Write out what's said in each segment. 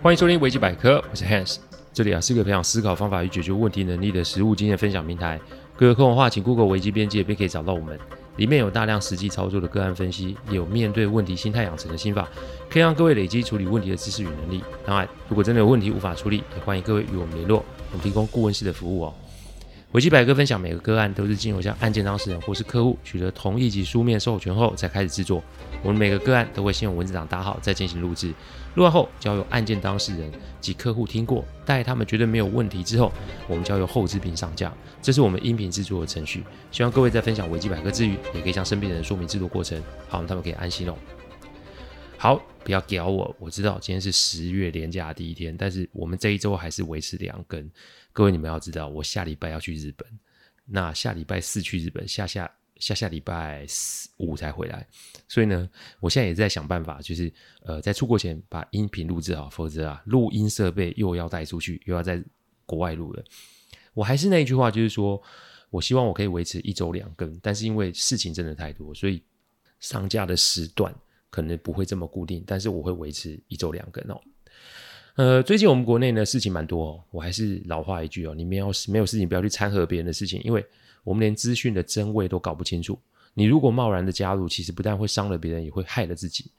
欢迎收听维基百科，我是 Hans，这里啊是个培养思考方法与解决问题能力的实物经验分享平台。各个空的话，请 Google 维基边界便可以找到我们。里面有大量实际操作的个案分析，也有面对问题心态养成的心法，可以让各位累积处理问题的知识与能力。当然，如果真的有问题无法处理，也欢迎各位与我们联络，我们提供顾问式的服务哦。维基百科分享每个个案都是经由向案件当事人或是客户取得同意及书面授权后才开始制作。我们每个个案都会先用文字档打好，再进行录制。录完后交由案件当事人及客户听过，待他们觉得没有问题之后，我们交由后制并上架。这是我们音频制作的程序。希望各位在分享维基百科之余，也可以向身边的人说明制作过程，好让，他们可以安心哦。好，不要屌我，我知道今天是十月连假第一天，但是我们这一周还是维持两更。各位，你们要知道，我下礼拜要去日本，那下礼拜四去日本，下下下下礼拜四五才回来，所以呢，我现在也在想办法，就是呃，在出国前把音频录制好，否则啊，录音设备又要带出去，又要在国外录了。我还是那一句话，就是说我希望我可以维持一周两更，但是因为事情真的太多，所以上架的时段可能不会这么固定，但是我会维持一周两更哦。呃，最近我们国内呢事情蛮多哦，我还是老话一句哦，你没有没有事情不要去掺和别人的事情，因为我们连资讯的真伪都搞不清楚。你如果贸然的加入，其实不但会伤了别人，也会害了自己。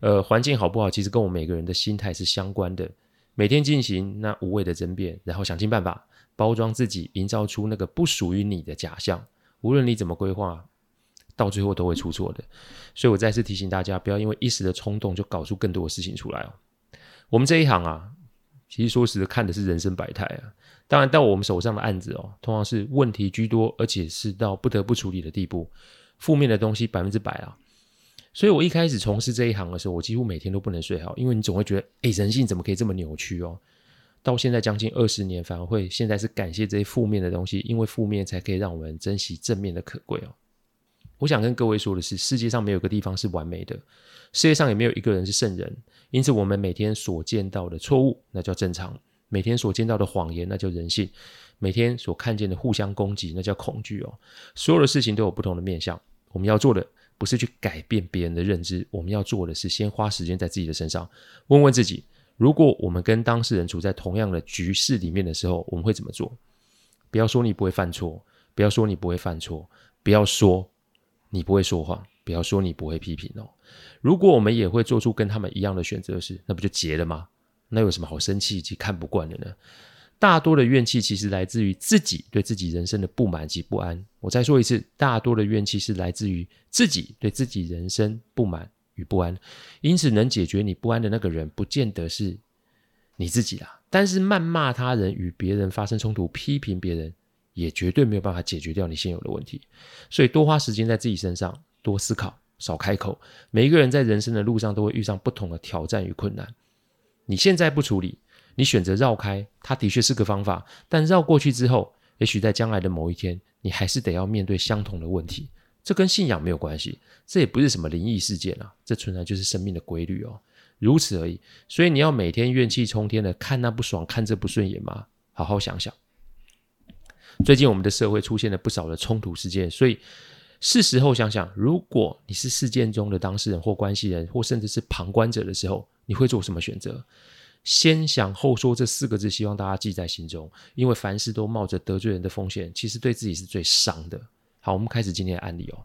呃，环境好不好，其实跟我们每个人的心态是相关的。每天进行那无谓的争辩，然后想尽办法包装自己，营造出那个不属于你的假象。无论你怎么规划，到最后都会出错的。所以我再次提醒大家，不要因为一时的冲动就搞出更多的事情出来哦。我们这一行啊，其实说实的，看的是人生百态啊。当然，到我们手上的案子哦，通常是问题居多，而且是到不得不处理的地步，负面的东西百分之百啊。所以我一开始从事这一行的时候，我几乎每天都不能睡好，因为你总会觉得，哎，人性怎么可以这么扭曲哦？到现在将近二十年，反而会现在是感谢这些负面的东西，因为负面才可以让我们珍惜正面的可贵哦。我想跟各位说的是，世界上没有一个地方是完美的，世界上也没有一个人是圣人。因此，我们每天所见到的错误，那叫正常；每天所见到的谎言，那叫人性；每天所看见的互相攻击，那叫恐惧哦。所有的事情都有不同的面向。我们要做的不是去改变别人的认知，我们要做的是先花时间在自己的身上，问问自己：如果我们跟当事人处在同样的局势里面的时候，我们会怎么做？不要说你不会犯错，不要说你不会犯错，不要说。你不会说谎，不要说你不会批评哦。如果我们也会做出跟他们一样的选择时，那不就结了吗？那有什么好生气及看不惯的呢？大多的怨气其实来自于自己对自己人生的不满及不安。我再说一次，大多的怨气是来自于自己对自己人生不满与不安。因此，能解决你不安的那个人，不见得是你自己啦。但是，谩骂他人、与别人发生冲突、批评别人。也绝对没有办法解决掉你现有的问题，所以多花时间在自己身上，多思考，少开口。每一个人在人生的路上都会遇上不同的挑战与困难。你现在不处理，你选择绕开，它的确是个方法。但绕过去之后，也许在将来的某一天，你还是得要面对相同的问题。这跟信仰没有关系，这也不是什么灵异事件啊，这纯然就是生命的规律哦，如此而已。所以你要每天怨气冲天的看那不爽，看这不顺眼吗？好好想想。最近我们的社会出现了不少的冲突事件，所以是时候想想，如果你是事件中的当事人或关系人，或甚至是旁观者的时候，你会做什么选择？先想后说这四个字，希望大家记在心中，因为凡事都冒着得罪人的风险，其实对自己是最伤的。好，我们开始今天的案例哦。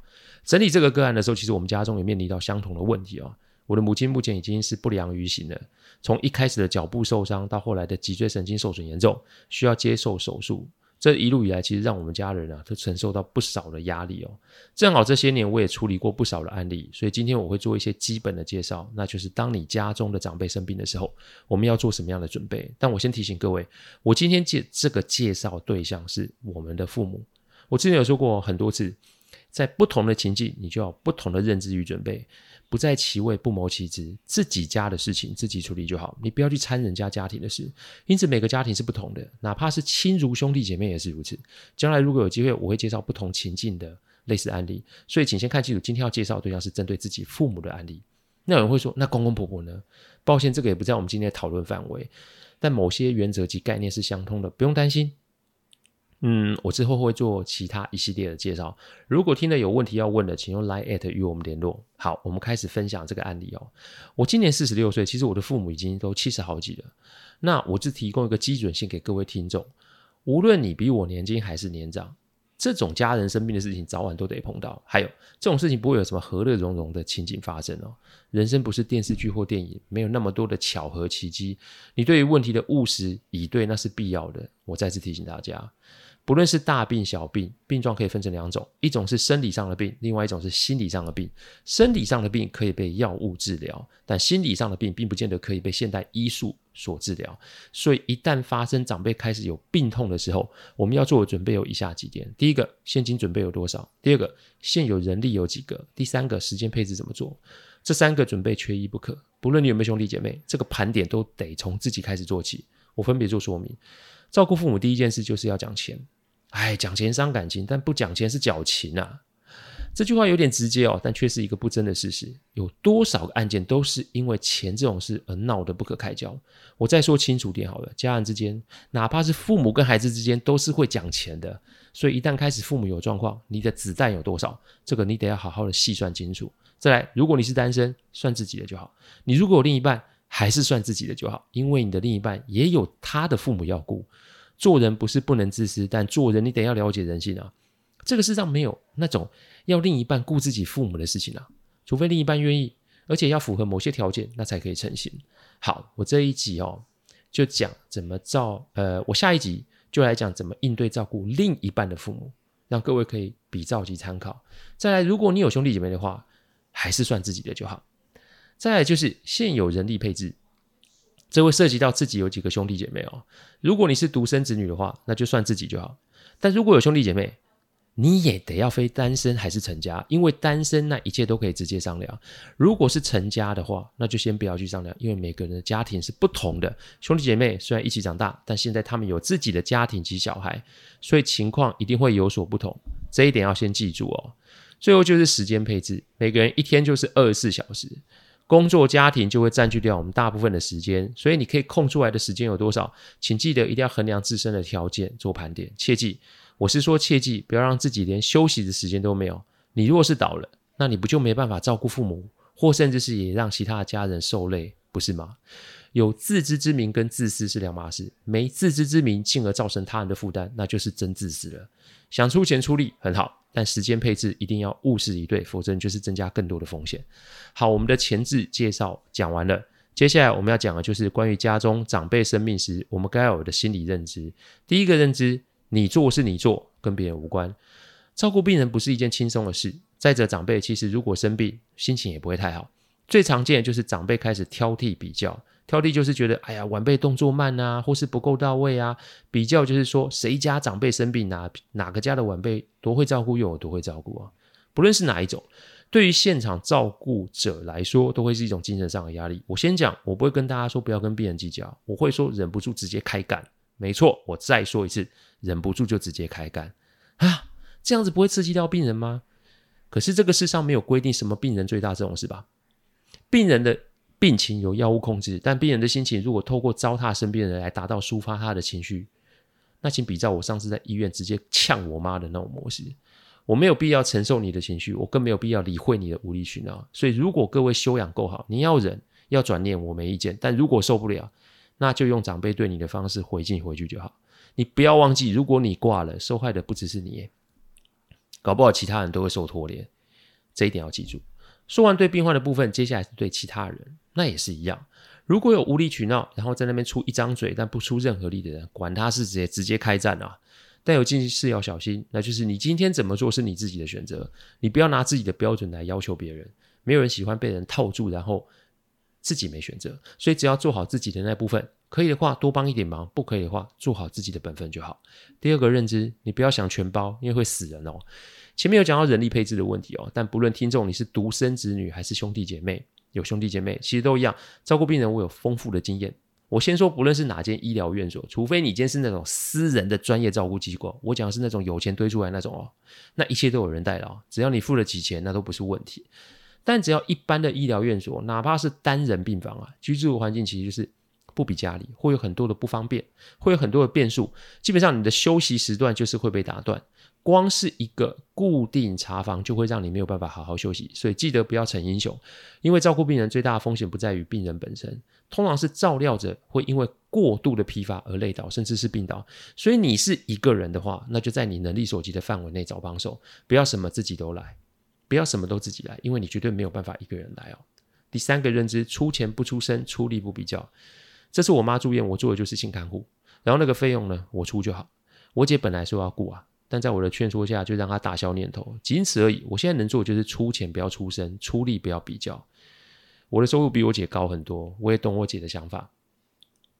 整理这个个案的时候，其实我们家中也面临到相同的问题哦。我的母亲目前已经是不良于行了，从一开始的脚部受伤，到后来的脊椎神经受损严重，需要接受手术。这一路以来，其实让我们家人啊都承受到不少的压力哦。正好这些年我也处理过不少的案例，所以今天我会做一些基本的介绍，那就是当你家中的长辈生病的时候，我们要做什么样的准备。但我先提醒各位，我今天介这个介绍对象是我们的父母。我之前有说过很多次，在不同的情境，你就要不同的认知与准备。不在其位，不谋其职。自己家的事情自己处理就好，你不要去掺人家家庭的事。因此，每个家庭是不同的，哪怕是亲如兄弟姐妹也是如此。将来如果有机会，我会介绍不同情境的类似案例。所以，请先看清楚，今天要介绍的对象是针对自己父母的案例。那有人会说，那公公婆婆呢？抱歉，这个也不在我们今天的讨论范围。但某些原则及概念是相通的，不用担心。嗯，我之后会做其他一系列的介绍。如果听了有问题要问的，请用 Line@ 与我们联络。好，我们开始分享这个案例哦。我今年四十六岁，其实我的父母已经都七十好几了。那我就提供一个基准线给各位听众：无论你比我年轻还是年长。这种家人生病的事情，早晚都得碰到。还有这种事情不会有什么和乐融融的情景发生哦。人生不是电视剧或电影，没有那么多的巧合奇迹。你对于问题的务实以对，那是必要的。我再次提醒大家。不论是大病小病，病状可以分成两种，一种是生理上的病，另外一种是心理上的病。生理上的病可以被药物治疗，但心理上的病并不见得可以被现代医术所治疗。所以一旦发生长辈开始有病痛的时候，我们要做的准备有以下几点：第一个，现金准备有多少？第二个，现有人力有几个？第三个，时间配置怎么做？这三个准备缺一不可。不论你有没有兄弟姐妹，这个盘点都得从自己开始做起。我分别做说明。照顾父母第一件事就是要讲钱。哎，讲钱伤感情，但不讲钱是矫情啊！这句话有点直接哦，但却是一个不争的事实。有多少个案件都是因为钱这种事而闹得不可开交？我再说清楚点好了，家人之间，哪怕是父母跟孩子之间，都是会讲钱的。所以一旦开始父母有状况，你的子弹有多少？这个你得要好好的细算清楚。再来，如果你是单身，算自己的就好；你如果有另一半，还是算自己的就好，因为你的另一半也有他的父母要顾。做人不是不能自私，但做人你得要了解人性啊。这个世上没有那种要另一半顾自己父母的事情啊，除非另一半愿意，而且要符合某些条件，那才可以成行。好，我这一集哦，就讲怎么照，呃，我下一集就来讲怎么应对照顾另一半的父母，让各位可以比照及参考。再来，如果你有兄弟姐妹的话，还是算自己的就好。再来就是现有人力配置。这会涉及到自己有几个兄弟姐妹哦。如果你是独生子女的话，那就算自己就好。但如果有兄弟姐妹，你也得要非单身还是成家，因为单身那一切都可以直接商量。如果是成家的话，那就先不要去商量，因为每个人的家庭是不同的。兄弟姐妹虽然一起长大，但现在他们有自己的家庭及小孩，所以情况一定会有所不同。这一点要先记住哦。最后就是时间配置，每个人一天就是二十四小时。工作家庭就会占据掉我们大部分的时间，所以你可以空出来的时间有多少？请记得一定要衡量自身的条件做盘点。切记，我是说切记，不要让自己连休息的时间都没有。你若是倒了，那你不就没办法照顾父母，或甚至是也让其他的家人受累，不是吗？有自知之明跟自私是两码事，没自知之明进而造成他人的负担，那就是真自私了。想出钱出力很好。但时间配置一定要务实以对，否则就是增加更多的风险。好，我们的前置介绍讲完了，接下来我们要讲的就是关于家中长辈生病时，我们该有的心理认知。第一个认知，你做是你做，跟别人无关。照顾病人不是一件轻松的事。再者，长辈其实如果生病，心情也不会太好。最常见的就是长辈开始挑剔比较。挑剔就是觉得，哎呀，晚辈动作慢啊，或是不够到位啊。比较就是说，谁家长辈生病，哪哪个家的晚辈多会照顾，又有多会照顾啊。不论是哪一种，对于现场照顾者来说，都会是一种精神上的压力。我先讲，我不会跟大家说不要跟病人计较，我会说忍不住直接开干。没错，我再说一次，忍不住就直接开干啊，这样子不会刺激到病人吗？可是这个世上没有规定什么病人最大这种事吧？病人的。病情有药物控制，但病人的心情如果透过糟蹋身边人来达到抒发他的情绪，那请比照我上次在医院直接呛我妈的那种模式。我没有必要承受你的情绪，我更没有必要理会你的无理取闹。所以，如果各位修养够好，你要忍，要转念，我没意见。但如果受不了，那就用长辈对你的方式回敬回去就好。你不要忘记，如果你挂了，受害的不只是你，搞不好其他人都会受拖连。这一点要记住。说完对病患的部分，接下来是对其他人，那也是一样。如果有无理取闹，然后在那边出一张嘴但不出任何力的人，管他是直接直接开战啊！但有件事要小心，那就是你今天怎么做是你自己的选择，你不要拿自己的标准来要求别人。没有人喜欢被人套住，然后自己没选择。所以只要做好自己的那部分，可以的话多帮一点忙，不可以的话做好自己的本分就好。第二个认知，你不要想全包，因为会死人哦。前面有讲到人力配置的问题哦，但不论听众你是独生子女还是兄弟姐妹，有兄弟姐妹其实都一样，照顾病人我有丰富的经验。我先说，不论是哪间医疗院所，除非你今天是那种私人的专业照顾机构，我讲的是那种有钱堆出来那种哦，那一切都有人代劳，只要你付得起钱，那都不是问题。但只要一般的医疗院所，哪怕是单人病房啊，居住环境其实就是不比家里，会有很多的不方便，会有很多的变数。基本上你的休息时段就是会被打断。光是一个固定查房就会让你没有办法好好休息，所以记得不要逞英雄。因为照顾病人最大的风险不在于病人本身，通常是照料者会因为过度的疲乏而累倒，甚至是病倒。所以你是一个人的话，那就在你能力所及的范围内找帮手，不要什么自己都来，不要什么都自己来，因为你绝对没有办法一个人来哦。第三个认知：出钱不出声，出力不比较。这次我妈住院，我做的就是性看护，然后那个费用呢，我出就好。我姐本来说要顾啊。但在我的劝说下，就让她打消念头，仅此而已。我现在能做的就是出钱不要出声，出力不要比较。我的收入比我姐高很多，我也懂我姐的想法，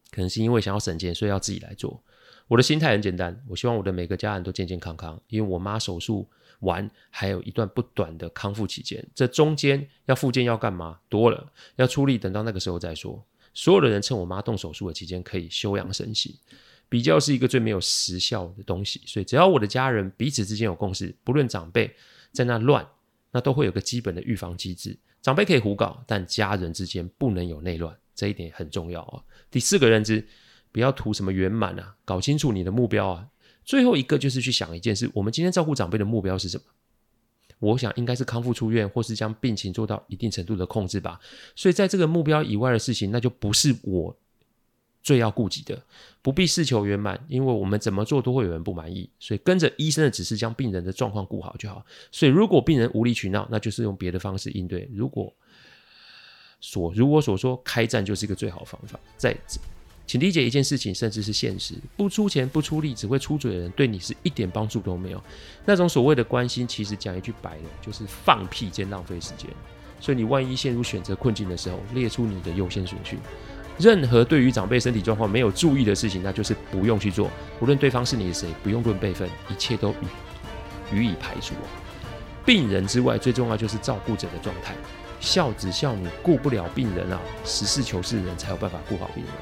可能是因为想要省钱，所以要自己来做。我的心态很简单，我希望我的每个家人都健健康康，因为我妈手术完还有一段不短的康复期间，这中间要复健要干嘛多了，要出力，等到那个时候再说。所有的人趁我妈动手术的期间可以休养生息。比较是一个最没有时效的东西，所以只要我的家人彼此之间有共识，不论长辈在那乱，那都会有个基本的预防机制。长辈可以胡搞，但家人之间不能有内乱，这一点很重要啊。第四个认知，不要图什么圆满啊，搞清楚你的目标啊。最后一个就是去想一件事：我们今天照顾长辈的目标是什么？我想应该是康复出院，或是将病情做到一定程度的控制吧。所以在这个目标以外的事情，那就不是我。最要顾及的，不必事求圆满，因为我们怎么做都会有人不满意，所以跟着医生的指示，将病人的状况顾好就好。所以如果病人无理取闹，那就是用别的方式应对。如果所如我所说，开战就是一个最好方法。在，请理解一件事情，甚至是现实，不出钱不出力，只会出嘴的人，对你是一点帮助都没有。那种所谓的关心，其实讲一句白的，就是放屁兼浪费时间。所以你万一陷入选择困境的时候，列出你的优先顺序。任何对于长辈身体状况没有注意的事情，那就是不用去做。无论对方是你的谁，不用论辈分，一切都予予以排除。病人之外，最重要就是照顾者的状态。孝子孝女顾不了病人啊，实事求是的人才有办法顾好病人。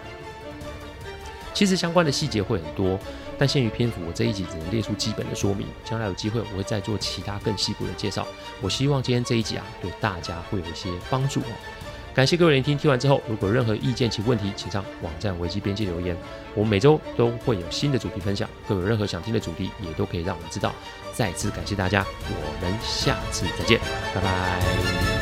其实相关的细节会很多，但限于篇幅，我这一集只能列出基本的说明。将来有机会，我会再做其他更细部的介绍。我希望今天这一集啊，对大家会有一些帮助。感谢各位聆听，听完之后，如果任何意见及问题，请上网站危机编辑留言。我们每周都会有新的主题分享，各位有任何想听的主题，也都可以让我们知道。再次感谢大家，我们下次再见，拜拜。